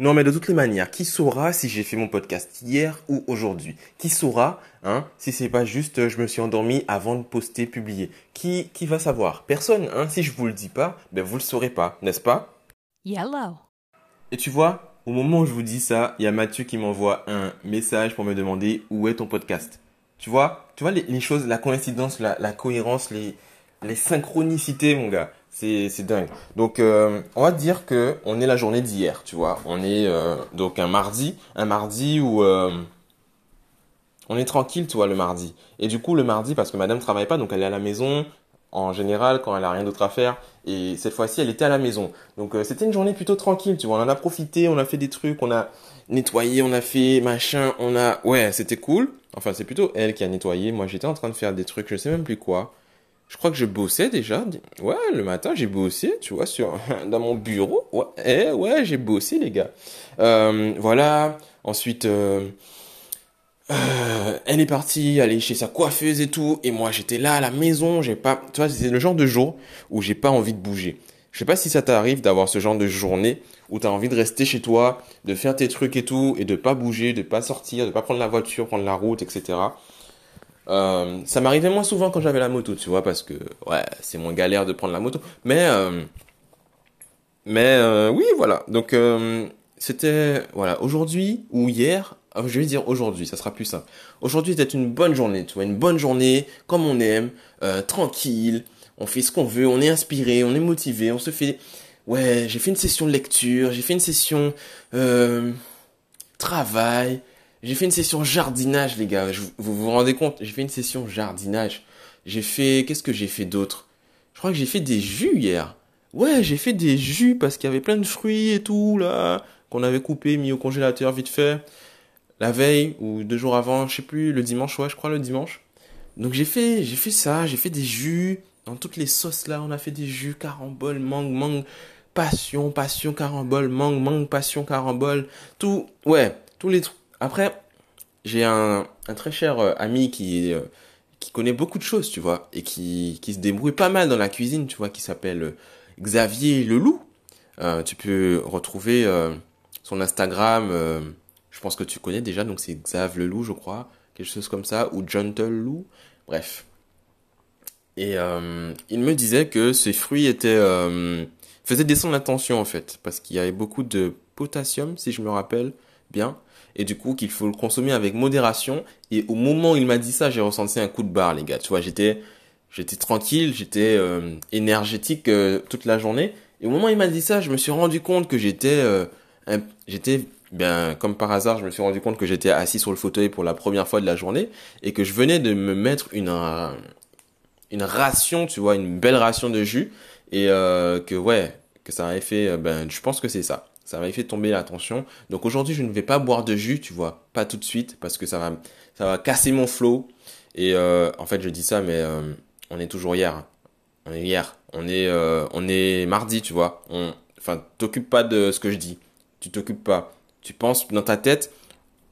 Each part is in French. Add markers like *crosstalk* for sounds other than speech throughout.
Non, mais de toutes les manières, qui saura si j'ai fait mon podcast hier ou aujourd'hui? Qui saura, hein, si c'est pas juste euh, je me suis endormi avant de poster, publier? Qui, qui va savoir? Personne, hein. Si je vous le dis pas, ben vous le saurez pas, n'est-ce pas? Yellow. Et tu vois, au moment où je vous dis ça, il y a Mathieu qui m'envoie un message pour me demander où est ton podcast. Tu vois, tu vois les, les choses, la coïncidence, la, la cohérence, les, les synchronicités, mon gars. C'est, c'est dingue. Donc, euh, on va dire que on est la journée d'hier, tu vois. On est euh, donc un mardi, un mardi où euh, on est tranquille, tu vois, le mardi. Et du coup, le mardi, parce que Madame travaille pas, donc elle est à la maison en général quand elle a rien d'autre à faire. Et cette fois-ci, elle était à la maison. Donc, c'était une journée plutôt tranquille, tu vois. On en a profité, on a fait des trucs, on a nettoyé, on a fait machin, on a, ouais, c'était cool. Enfin, c'est plutôt elle qui a nettoyé. Moi, j'étais en train de faire des trucs, je sais même plus quoi. Je crois que je bossais déjà. Ouais, le matin, j'ai bossé, tu vois, sur *laughs* dans mon bureau. Ouais, eh, ouais, j'ai bossé, les gars. Euh, voilà. Ensuite, euh, euh, elle est partie aller chez sa coiffeuse et tout. Et moi, j'étais là à la maison. J'ai pas, tu vois, c'est le genre de jour où j'ai pas envie de bouger. Je sais pas si ça t'arrive d'avoir ce genre de journée où tu as envie de rester chez toi, de faire tes trucs et tout, et de pas bouger, de pas sortir, de pas prendre la voiture, prendre la route, etc. Euh, ça m'arrivait moins souvent quand j'avais la moto, tu vois, parce que ouais, c'est moins galère de prendre la moto. Mais euh, mais euh, oui, voilà. Donc c'était voilà aujourd'hui ou hier. Je vais dire aujourd'hui, ça sera plus simple. Aujourd'hui était une bonne journée, tu vois, une bonne journée comme on aime, tranquille. On fait ce qu'on veut, on est inspiré, on est motivé, on se fait. Ouais, j'ai fait une session de lecture, j'ai fait une session travail, j'ai fait une session jardinage, les gars. Vous vous rendez compte J'ai fait une session jardinage. J'ai fait... Qu'est-ce que j'ai fait d'autre? Je crois que j'ai fait des jus hier. Ouais, j'ai fait des jus parce qu'il y avait plein de fruits et tout, là, qu'on avait coupé, mis au congélateur vite fait. La veille, ou deux jours avant, je sais plus, le dimanche, ouais, je crois le dimanche. Donc j'ai fait, j'ai fait ça, j'ai fait des jus. Dans toutes les sauces, là, on a fait des jus, carambole, mangue, mangue, passion, passion, carambole, mangue, mangue, passion, carambole. Tout, ouais, tous les trucs. Après, j'ai un, très cher euh, ami qui, euh, qui connaît beaucoup de choses, tu vois, et qui, qui se débrouille pas mal dans la cuisine, tu vois, qui s'appelle euh, Xavier Leloup. Euh, tu peux retrouver son Instagram, je pense que tu connais déjà, donc c'est Xav Leloup, je crois, quelque chose comme ça, ou Gentle Lou, bref. Et il me disait que ces fruits étaient faisaient descendre la tension en fait, parce qu'il y avait beaucoup de potassium, si je me rappelle bien, et du coup qu'il faut le consommer avec modération. Et au moment où il m'a dit ça, j'ai ressenti un coup de barre, les gars. Tu vois, j'étais j'étais tranquille, j'étais euh, énergétique euh, toute la journée. Et au moment où il m'a dit ça, je me suis rendu compte que j'étais euh, j'étais ben comme par hasard, je me suis rendu compte que j'étais assis sur le fauteuil pour la première fois de la journée et que je venais de me mettre une une ration, tu vois, une belle ration de jus et euh, que ouais, que ça m'avait fait euh, ben je pense que c'est ça. Ça m'avait fait tomber la tension. Donc aujourd'hui, je ne vais pas boire de jus, tu vois, pas tout de suite parce que ça va ça va casser mon flow et euh, en fait, je dis ça mais euh, on est toujours hier. On est hier. On est euh, on est mardi, tu vois. Enfin, t'occupes pas de ce que je dis. Tu t'occupes pas. Tu penses dans ta tête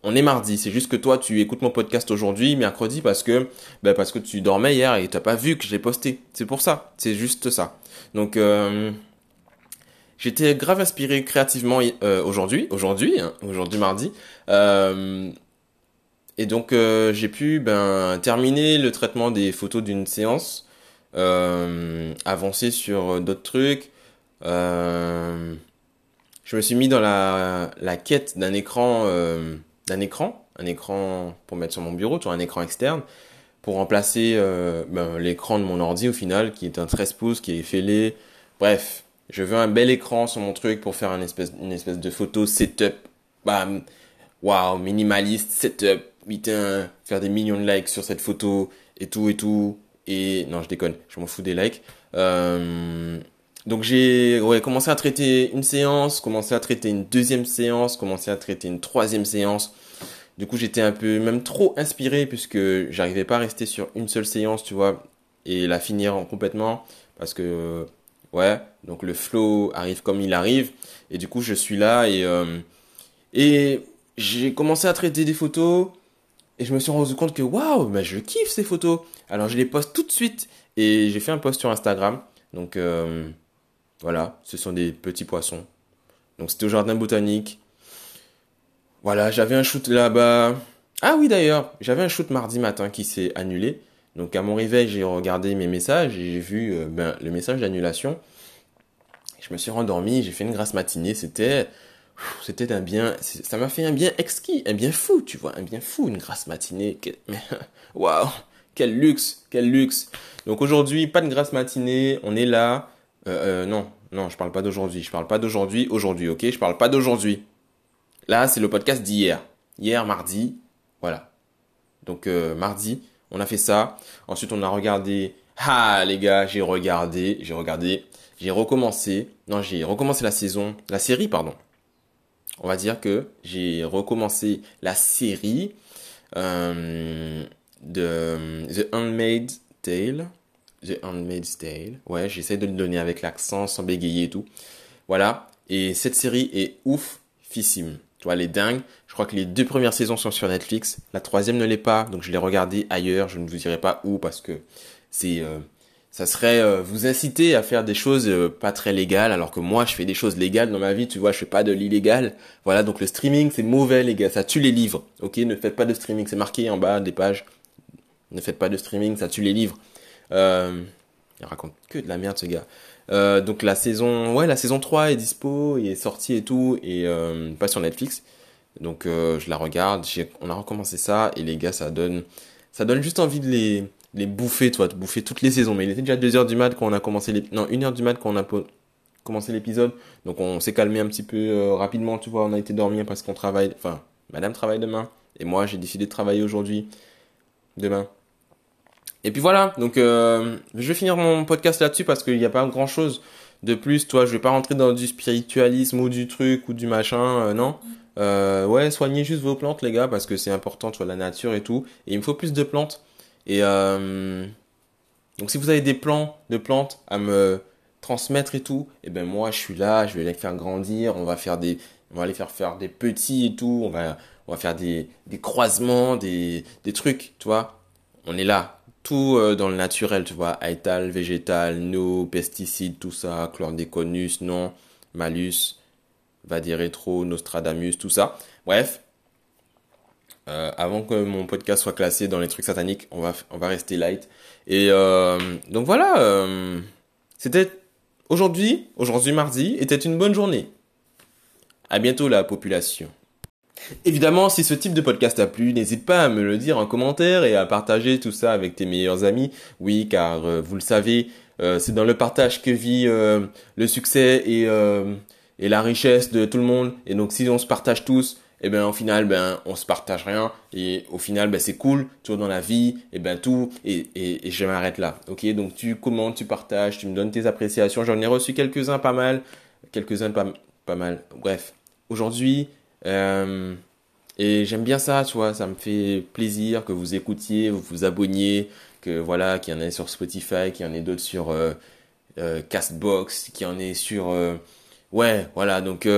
on est mardi, c'est juste que toi tu écoutes mon podcast aujourd'hui, mercredi, parce que ben parce que tu dormais hier et t'as pas vu que je l'ai posté. C'est pour ça, c'est juste ça. Donc euh, j'étais grave inspiré créativement euh, aujourd'hui, aujourd'hui, hein, aujourd'hui mardi, Euh, et donc euh, j'ai pu ben terminer le traitement des photos d'une séance, avancer sur d'autres trucs. Je me suis mis dans la la quête d'un écran. D'un écran, un écran pour mettre sur mon bureau, tu un écran externe, pour remplacer ben, l'écran de mon ordi au final, qui est un 13 pouces, qui est fêlé. Bref, je veux un bel écran sur mon truc pour faire une espèce, de photo setup. Bam, waouh, minimaliste, setup, putain, faire des millions de likes sur cette photo, et tout, et tout. Et non, je déconne, je m'en fous des likes. Euh, donc j'ai commencé à traiter une séance, commencé à traiter une deuxième séance, commencé à traiter une troisième séance. Du coup, j'étais un peu même trop inspiré puisque j'arrivais pas à rester sur une seule séance, tu vois, et la finir en complètement parce que ouais, donc le flow arrive comme il arrive et du coup, je suis là et euh, et j'ai commencé à traiter des photos et je me suis rendu compte que waouh, mais je kiffe ces photos. Alors je les poste tout de suite et j'ai fait un post sur Instagram. Donc euh, voilà, ce sont des petits poissons. Donc c'était au jardin botanique. Voilà, j'avais un shoot là-bas. Ah oui d'ailleurs, j'avais un shoot mardi matin qui s'est annulé. Donc à mon réveil, j'ai regardé mes messages et j'ai vu euh, ben, le message d'annulation. Je me suis rendormi, j'ai fait une grasse matinée. C'était, c'était un bien, ça m'a fait un bien exquis, un bien fou, tu vois, un bien fou, une grasse matinée. *laughs* Waouh, quel luxe, quel luxe. Donc aujourd'hui, pas de grasse matinée, on est là. Euh, euh, non, non, je parle pas d'aujourd'hui, je parle pas d'aujourd'hui, aujourd'hui, ok, je parle pas d'aujourd'hui. Là, c'est le podcast d'hier, hier mardi, voilà. Donc euh, mardi, on a fait ça. Ensuite, on a regardé. Ah les gars, j'ai regardé, j'ai regardé, j'ai recommencé. Non, j'ai recommencé la saison, la série, pardon. On va dire que j'ai recommencé la série euh, de The Handmaid's Tale. The Handmaid's Tale. Ouais, j'essaie de le donner avec l'accent, sans bégayer et tout. Voilà. Et cette série est ouf, fissime. Tu vois, elle est dingue. Je crois que les deux premières saisons sont sur Netflix. La troisième ne l'est pas, donc je l'ai regardée ailleurs. Je ne vous dirai pas où parce que c'est, euh, ça serait euh, vous inciter à faire des choses euh, pas très légales, alors que moi je fais des choses légales dans ma vie. Tu vois, je fais pas de l'illégal. Voilà, donc le streaming c'est mauvais les gars, ça tue les livres. Ok, ne faites pas de streaming, c'est marqué en bas des pages. Ne faites pas de streaming, ça tue les livres. il raconte que de la merde ce gars. Euh, donc la saison, ouais, la saison 3 est dispo, est sorti et tout, et euh, pas sur Netflix. Donc euh, je la regarde, on a recommencé ça, et les gars, ça donne, ça donne juste envie de les, les bouffer, toi, de bouffer toutes les saisons. Mais il était déjà 2h du mat quand on a commencé les, non, 1h du mat quand on a commencé l'épisode. Donc on s'est calmé un petit peu rapidement, tu vois, on a été dormir parce qu'on travaille, enfin, madame travaille demain, et moi j'ai décidé de travailler aujourd'hui, demain. Et puis voilà, donc euh, je vais finir mon podcast là-dessus parce qu'il n'y a pas grand-chose de plus. Toi, je vais pas rentrer dans du spiritualisme ou du truc ou du machin, euh, non. Euh, ouais, soignez juste vos plantes, les gars, parce que c'est important, tu vois, la nature et tout. Et il me faut plus de plantes. Et euh, donc, si vous avez des plans de plantes à me transmettre et tout, et eh ben moi, je suis là, je vais les faire grandir. On va faire des, on va les faire faire des petits et tout. On va, on va faire des, des croisements, des, des trucs, tu vois. On est là, tout euh, dans le naturel, tu vois, aital, végétal, no, pesticides, tout ça, chlordéconus, non, malus, rétro, nostradamus, tout ça. Bref, euh, avant que mon podcast soit classé dans les trucs sataniques, on va, on va rester light. Et euh, donc voilà, c'était aujourd'hui, aujourd'hui mardi, était une bonne journée. À bientôt la population. Évidemment, si ce type de podcast t'a plu, n'hésite pas à me le dire en commentaire et à partager tout ça avec tes meilleurs amis. Oui, car euh, vous le savez, euh, c'est dans le partage que vit euh, le succès et, et la richesse de tout le monde. Et donc, si on se partage tous, eh ben au final ben on se partage rien. Et au final ben c'est cool. Toujours dans la vie et ben tout. Et, et, et je m'arrête là. Ok donc tu commentes tu partages tu me donnes tes appréciations. J'en ai reçu quelques uns pas mal. Quelques uns pas pas mal. Bref aujourd'hui euh, et j'aime bien ça, tu vois, ça me fait plaisir que vous écoutiez, vous vous abonniez, que voilà, qu'il y en ait sur Spotify, qu'il y en ait d'autres sur euh, euh, Castbox, qu'il y en ait sur... Ouais, voilà, donc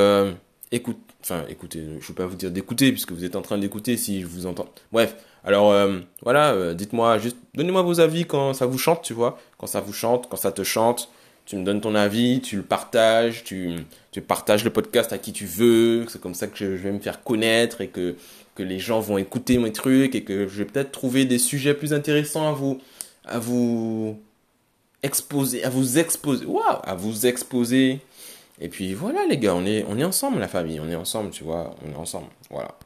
écoute, enfin écoutez, je ne vais pas vous dire d'écouter puisque vous êtes en train d'écouter si je vous entends. Bref, alors voilà, dites-moi juste, donnez-moi vos avis quand ça vous chante, tu vois, quand ça vous chante, quand ça te chante tu me donnes ton avis, tu le partages, tu, partages le podcast à qui tu veux. C'est comme ça que je, vais me faire connaître et que, que les gens vont écouter mes trucs et que je vais peut-être trouver des sujets plus intéressants à vous, à vous exposer, à vous exposer, waouh, à vous exposer. Et puis voilà les gars, on est, on est ensemble la famille, on est ensemble, tu vois, on est ensemble, voilà.